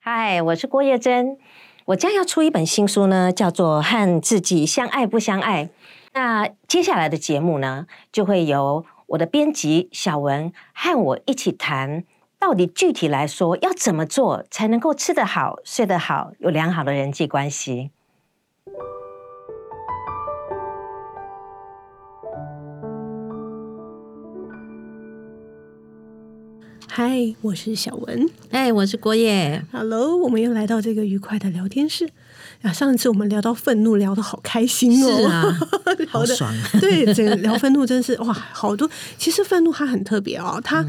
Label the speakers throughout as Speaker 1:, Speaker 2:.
Speaker 1: 嗨，我是郭叶珍，我将要出一本新书呢，叫做《和自己相爱不相爱》。那接下来的节目呢，就会由我的编辑小文和我一起谈，到底具体来说要怎么做才能够吃得好、睡得好，有良好的人际关系。
Speaker 2: 嗨，我是小文。
Speaker 1: 哎，我是郭叶。
Speaker 2: Hello，我们又来到这个愉快的聊天室。啊，上一次我们聊到愤怒，聊得好开心哦。
Speaker 1: 是啊，好爽。
Speaker 2: 对，整个聊愤怒真是哇，好多。其实愤怒它很特别哦，它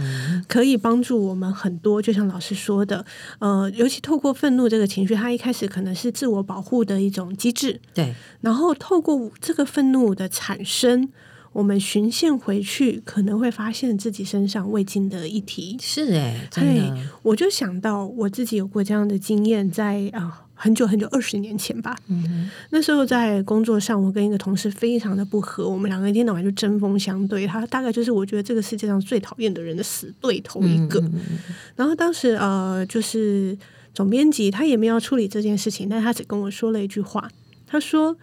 Speaker 2: 可以帮助我们很多。就像老师说的，呃，尤其透过愤怒这个情绪，它一开始可能是自我保护的一种机制。
Speaker 1: 对。
Speaker 2: 然后透过这个愤怒的产生。我们循线回去，可能会发现自己身上未尽的议题。
Speaker 1: 是哎，对，
Speaker 2: 我就想到我自己有过这样的经验，在啊很久很久二十年前吧。嗯，那时候在工作上，我跟一个同事非常的不合，我们两个一天到晚就针锋相对。他大概就是我觉得这个世界上最讨厌的人的死对头一个。然后当时呃，就是总编辑他也没有处理这件事情，但他只跟我说了一句话，他说：“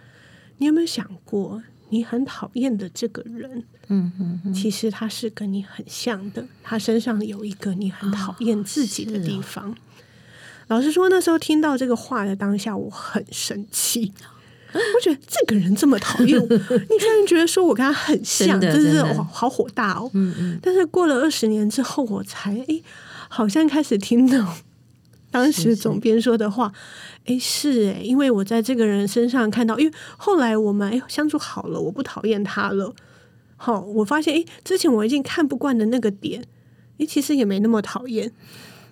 Speaker 2: 你有没有想过？”你很讨厌的这个人，嗯嗯，其实他是跟你很像的，他身上有一个你很讨厌自己的地方。老实说，那时候听到这个话的当下，我很生气，我觉得这个人这么讨厌我，你居然觉得说我跟他很像，真是好火大哦。嗯嗯。但是过了二十年之后，我才诶，好像开始听懂当时总编说的话。哎，是哎，因为我在这个人身上看到，因为后来我们哎相处好了，我不讨厌他了。好，我发现哎，之前我已经看不惯的那个点，哎，其实也没那么讨厌。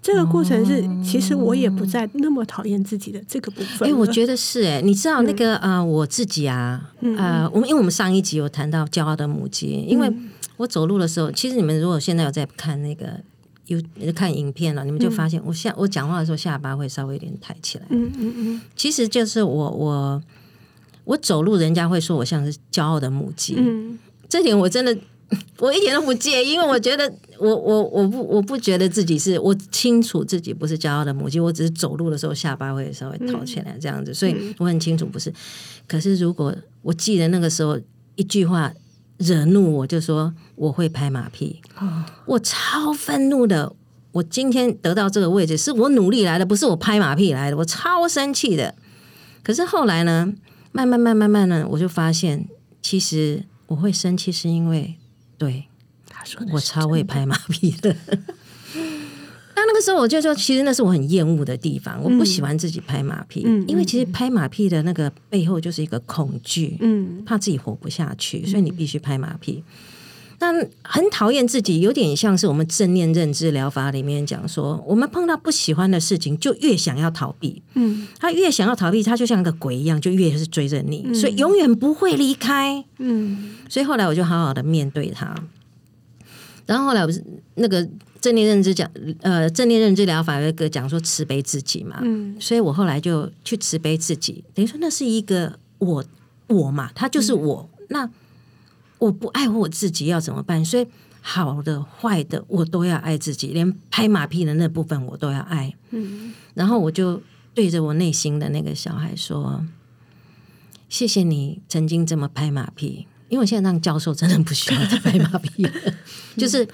Speaker 2: 这个过程是，其实我也不再那么讨厌自己的这个部分。
Speaker 1: 哎，我觉得是哎，你知道那个啊，我自己啊，呃，我们因为我们上一集有谈到骄傲的母鸡，因为我走路的时候，其实你们如果现在有在看那个。有看影片了，你们就发现我下我讲话的时候下巴会稍微有点抬起来。嗯嗯嗯，其实就是我我我走路，人家会说我像是骄傲的母鸡。嗯，这点我真的我一点都不介意，因为我觉得我我我不我不觉得自己是我清楚自己不是骄傲的母鸡，我只是走路的时候下巴会稍微抬起来这样子，所以我很清楚不是。可是如果我记得那个时候一句话。惹怒我就说我会拍马屁，我超愤怒的。我今天得到这个位置是我努力来的，不是我拍马屁来的。我超生气的。可是后来呢，慢慢慢慢慢呢，我就发现，其实我会生气是因为，对
Speaker 2: 他说
Speaker 1: 我超会拍马屁的。那个时候我就说，其实那是我很厌恶的地方，我不喜欢自己拍马屁，因为其实拍马屁的那个背后就是一个恐惧，嗯，怕自己活不下去，所以你必须拍马屁。那很讨厌自己，有点像是我们正念认知疗法里面讲说，我们碰到不喜欢的事情，就越想要逃避，嗯，他越想要逃避，他就像个鬼一样，就越是追着你，所以永远不会离开，嗯，所以后来我就好好的面对他，然后后来我是那个。正念认知讲，呃，正念认知疗法有一个讲说慈悲自己嘛，嗯，所以我后来就去慈悲自己，等于说那是一个我我嘛，他就是我，那我不爱我自己要怎么办？所以好的坏的我都要爱自己，连拍马屁的那部分我都要爱，嗯，然后我就对着我内心的那个小孩说：“谢谢你曾经这么拍马屁，因为我现在当教授真的不需要再拍马屁，就是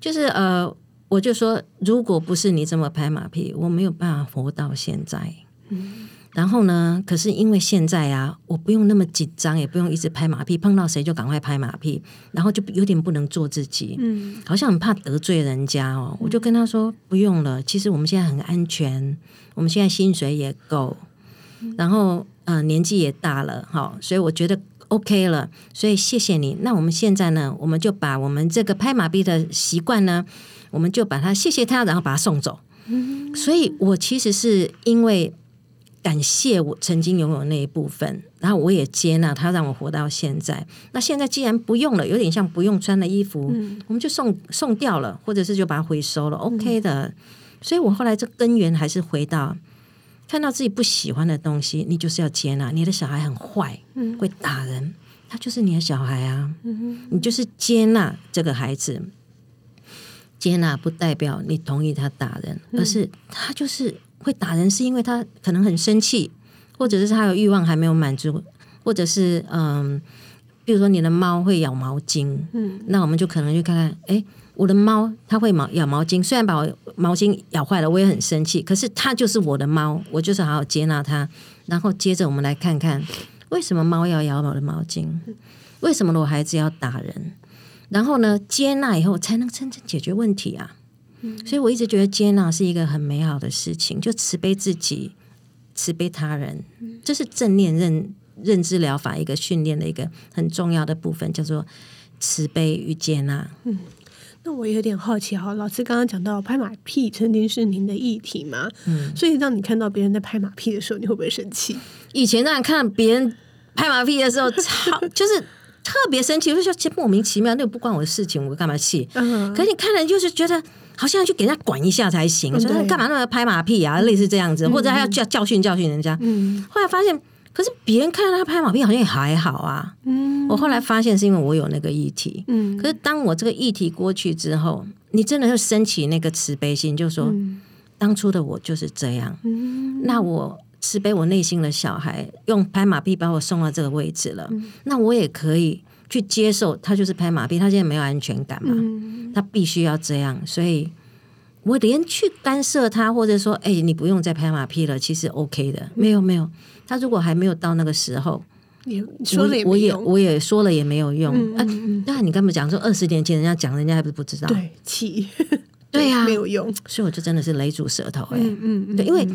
Speaker 1: 就是呃。”我就说，如果不是你这么拍马屁，我没有办法活到现在。嗯，然后呢？可是因为现在啊，我不用那么紧张，也不用一直拍马屁，碰到谁就赶快拍马屁，然后就有点不能做自己。嗯，好像很怕得罪人家哦。我就跟他说，不用了。其实我们现在很安全，我们现在薪水也够，然后呃年纪也大了，哈，所以我觉得 OK 了。所以谢谢你。那我们现在呢，我们就把我们这个拍马屁的习惯呢。我们就把他谢谢他，然后把他送走。所以，我其实是因为感谢我曾经拥有那一部分，然后我也接纳他，让我活到现在。那现在既然不用了，有点像不用穿的衣服，我们就送送掉了，或者是就把它回收了，OK 的。所以我后来这根源还是回到看到自己不喜欢的东西，你就是要接纳。你的小孩很坏，会打人，他就是你的小孩啊，你就是接纳这个孩子。接纳不代表你同意他打人，而是他就是会打人，是因为他可能很生气，或者是他有欲望还没有满足，或者是嗯，比如说你的猫会咬毛巾，嗯，那我们就可能去看看，哎，我的猫它会毛咬毛巾，虽然把我毛巾咬坏了，我也很生气，可是它就是我的猫，我就是好好接纳它，然后接着我们来看看为什么猫要咬我的毛巾，为什么我孩子要打人。然后呢，接纳以后才能真正解决问题啊！所以我一直觉得接纳是一个很美好的事情，就慈悲自己，慈悲他人，这是正念认认知疗法一个训练的一个很重要的部分，叫做慈悲与接纳。
Speaker 2: 嗯，那我有点好奇哈，老师刚刚讲到拍马屁曾经是您的议题嘛？嗯，所以让你看到别人在拍马屁的时候，你会不会生气？
Speaker 1: 以前让看别人拍马屁的时候，超，就是。特别生气，就说莫名其妙，那个不关我的事情，我干嘛气？可是你看了就是觉得好像要去给人家管一下才行，说干嘛那么拍马屁啊？类似这样子，或者还要教教训教训人家。后来发现，可是别人看到他拍马屁好像也还好啊。我后来发现是因为我有那个议题。可是当我这个议题过去之后，你真的就升起那个慈悲心，就说当初的我就是这样。那我。慈悲我内心的小孩，用拍马屁把我送到这个位置了。那我也可以去接受，他就是拍马屁，他现在没有安全感嘛，他必须要这样。所以我连去干涉他，或者说，哎，你不用再拍马屁了，其实 OK 的。没有没有，他如果还没有到那个时候，
Speaker 2: 也说了也
Speaker 1: 我也我也说了也没有用。嗯那你刚才讲说二十年前人家讲，人家还不是不知道？
Speaker 2: 对，气，
Speaker 1: 对呀，
Speaker 2: 没有用。
Speaker 1: 所以我就真的是勒住舌头哎，嗯嗯，对，因为。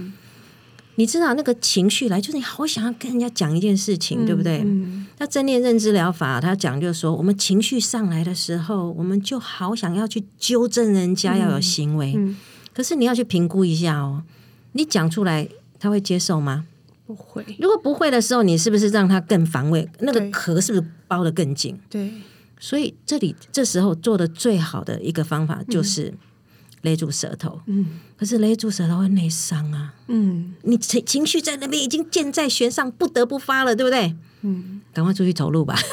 Speaker 1: 你知道那个情绪来，就是你好想要跟人家讲一件事情，对不对？那正念认知疗法，他讲就是说，我们情绪上来的时候，我们就好想要去纠正人家要有行为。可是你要去评估一下哦，你讲出来他会接受吗？
Speaker 2: 不会。
Speaker 1: 如果不会的时候，你是不是让他更防卫？那个壳是不是包的更紧？
Speaker 2: 对。
Speaker 1: 所以这里这时候做的最好的一个方法就是。勒住舌头，嗯，可是勒住舌头会内伤啊，嗯，你情情绪在那边已经箭在弦上，不得不发了，对不对？嗯，赶快出去走路吧。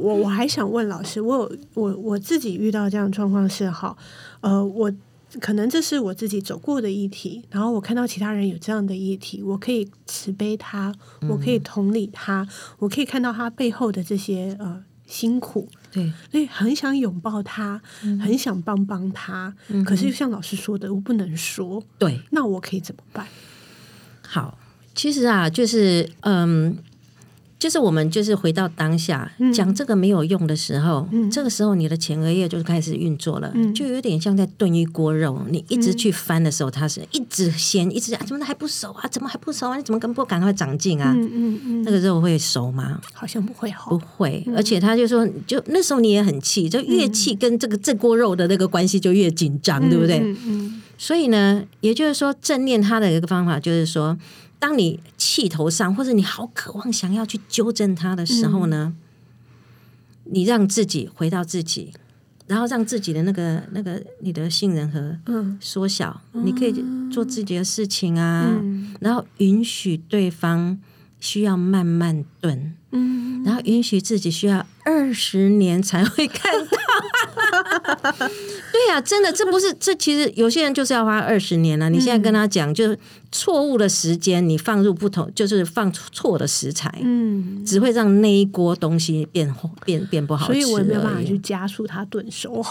Speaker 2: 我我还想问老师，我有我我自己遇到这样状况是好，呃，我可能这是我自己走过的议题，然后我看到其他人有这样的议题，我可以慈悲他，我可以同理他，我可以看到他背后的这些呃。辛苦，
Speaker 1: 对，
Speaker 2: 所以很想拥抱他，很想帮帮他，可是又像老师说的，我不能说，
Speaker 1: 对，
Speaker 2: 那我可以怎么办？
Speaker 1: 好，其实啊，就是嗯。就是我们就是回到当下讲这个没有用的时候，这个时候你的前额叶就开始运作了，就有点像在炖一锅肉。你一直去翻的时候，它是一直鲜，一直啊，怎么还不熟啊？怎么还不熟啊？你怎么跟不赶快长进啊？嗯嗯嗯，那个肉会熟吗？
Speaker 2: 好像不会，
Speaker 1: 不会。而且他就说，就那时候你也很气，就越气跟这个这锅肉的那个关系就越紧张，对不对？嗯。所以呢，也就是说，正念它的一个方法就是说。当你气头上，或者你好渴望想要去纠正他的时候呢，你让自己回到自己，然后让自己的那个那个你的杏仁核缩小，你可以做自己的事情啊，然后允许对方需要慢慢炖，嗯，然后允许自己需要二十年才会看到。对呀，真的，这不是这其实有些人就是要花二十年了。你现在跟他讲，就是错误的时间，你放入不同，就是放错的食材，嗯，只会让那一锅东西变变变不好吃。
Speaker 2: 所以我没有办法去加速它炖熟。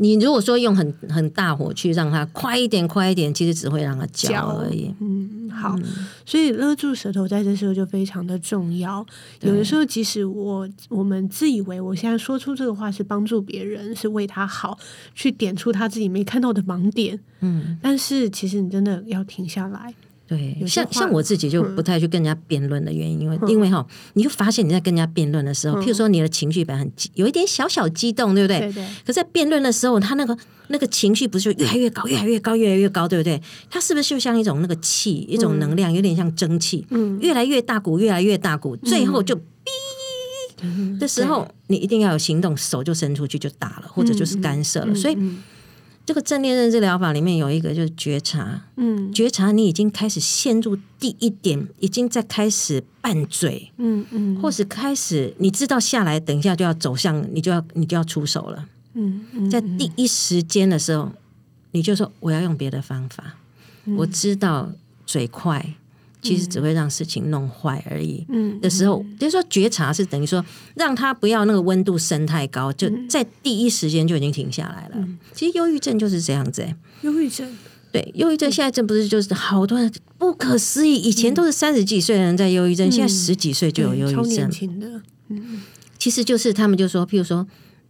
Speaker 1: 你如果说用很很大火去让它快一点快一点，其实只会让它焦而已。
Speaker 2: 嗯，好，所以勒住舌头在这时候就非常的重要。有的时候，即使我我们自以为我现在说出这个话是帮助别人，是为他好，去点出他自己没看到的盲点，嗯，但是其实你真的要停下来。
Speaker 1: 对，像像我自己就不太去跟人家辩论的原因，因为因为哈，你就发现你在跟人家辩论的时候，譬如说你的情绪本来很有一点小小激动，对不对？
Speaker 2: 对对。
Speaker 1: 可在辩论的时候，他那个那个情绪不是就越来越高，越来越高，越来越高，对不对？它是不是就像一种那个气，一种能量，有点像蒸汽，嗯，越来越大股，越来越大股，最后就哔的时候，你一定要有行动，手就伸出去就打了，或者就是干涉了，所以。这个正念认知疗法里面有一个就是觉察，嗯，觉察你已经开始陷入第一点，已经在开始拌嘴，嗯嗯，或是开始你知道下来，等一下就要走向，你就要你就要出手了，嗯，在第一时间的时候，你就说我要用别的方法。我知道嘴快。其实只会让事情弄坏而已。嗯，的时候，就是说觉察是等于说让他不要那个温度升太高，就在第一时间就已经停下来了。其实忧郁症就是这样子。
Speaker 2: 忧郁症，
Speaker 1: 对，忧郁症现在这不是就是好多人不可思议，以前都是三十几岁的人在忧郁症，现在十几岁就有忧郁症。
Speaker 2: 年轻的，
Speaker 1: 嗯，其实就是他们就说，譬如说。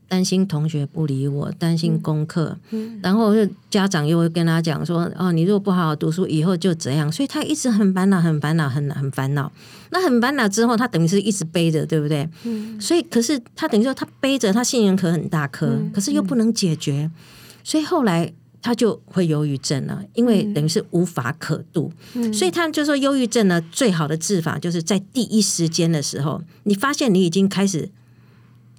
Speaker 1: 担心同学不理我，担心功课，然后家长又会跟他讲说：“哦，你如果不好好读书，以后就怎样。”所以他一直很烦恼，很烦恼，很很烦恼。那很烦恼之后，他等于是一直背着，对不对？嗯。所以，可是他等于说他背着，他杏仁壳很大颗，可是又不能解决，所以后来他就会忧郁症了，因为等于是无法可度。所以他就说，忧郁症呢，最好的治法就是在第一时间的时候，你发现你已经开始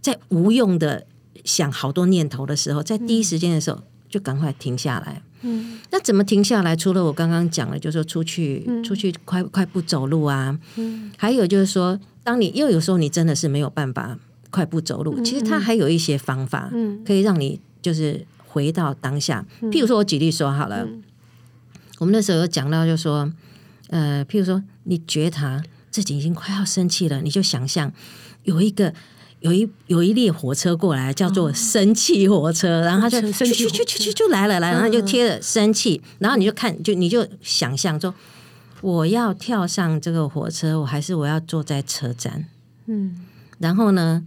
Speaker 1: 在无用的。想好多念头的时候，在第一时间的时候，就赶快停下来。嗯，那怎么停下来？除了我刚刚讲的，就是说出去出去快快步走路啊。嗯，还有就是说，当你因为有时候你真的是没有办法快步走路，其实它还有一些方法，嗯，可以让你就是回到当下。譬如说，我举例说好了，我们那时候有讲到，就说，呃，譬如说，你觉察自己已经快要生气了，你就想象有一个。有一有一列火车过来，叫做生气火车，然后他就去去去去去就来了来，然后就贴了生气，然后你就看就你就想象说，我要跳上这个火车，我还是我要坐在车站？嗯，然后呢，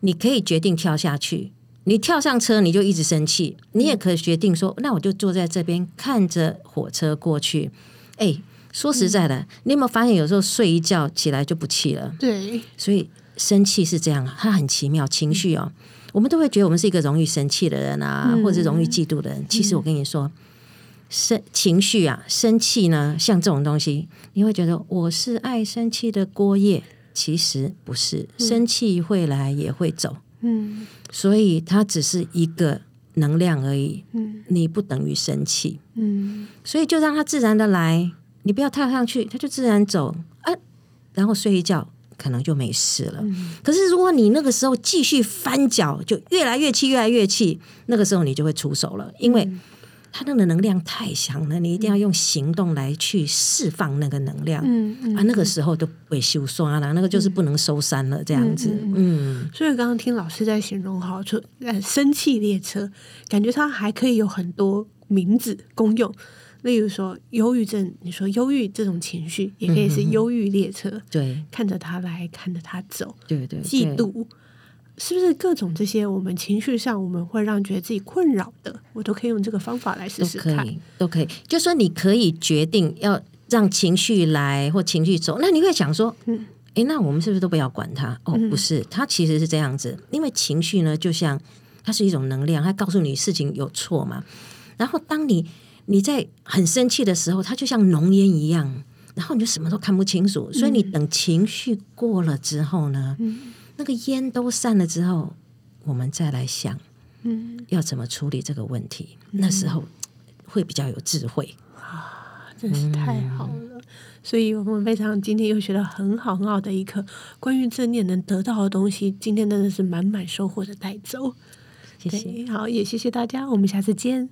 Speaker 1: 你可以决定跳下去，你跳上车你就一直生气，你也可以决定说，那我就坐在这边看着火车过去。哎，说实在的，你有没有发现有时候睡一觉起来就不气了？
Speaker 2: 对，
Speaker 1: 所以。生气是这样，它很奇妙。情绪哦，我们都会觉得我们是一个容易生气的人啊，或者容易嫉妒的人。其实我跟你说，生情绪啊，生气呢，像这种东西，你会觉得我是爱生气的锅叶，其实不是。生气会来也会走，嗯，所以它只是一个能量而已。嗯，你不等于生气，嗯，所以就让它自然的来，你不要跳上去，它就自然走啊，然后睡一觉。可能就没事了。可是如果你那个时候继续翻脚，就越来越气，越来越气，那个时候你就会出手了，因为他那个能量太强了，你一定要用行动来去释放那个能量。嗯嗯，啊，那个时候都被修刷了，那个就是不能收山了，这样子。嗯，
Speaker 2: 所以刚刚听老师在形容好，说呃，生气列车，感觉它还可以有很多名字功用。例如说，忧郁症，你说忧郁这种情绪，也可以是忧郁列车，
Speaker 1: 对，
Speaker 2: 看着他来，看着他走，
Speaker 1: 对对，
Speaker 2: 嫉妒，是不是各种这些我们情绪上我们会让觉得自己困扰的，我都可以用这个方法来试试看，
Speaker 1: 都可以，就说你可以决定要让情绪来或情绪走，那你会想说，嗯，哎，那我们是不是都不要管它？哦，不是，它其实是这样子，因为情绪呢，就像它是一种能量，它告诉你事情有错嘛，然后当你。你在很生气的时候，它就像浓烟一样，然后你就什么都看不清楚。所以你等情绪过了之后呢，那个烟都散了之后，我们再来想，嗯，要怎么处理这个问题？那时候会比较有智慧
Speaker 2: 啊！真是太好了。所以我们非常今天又学到很好很好的一课，关于正念能得到的东西，今天真的是满满收获的带走。
Speaker 1: 谢谢，
Speaker 2: 好，也谢谢大家，我们下次见。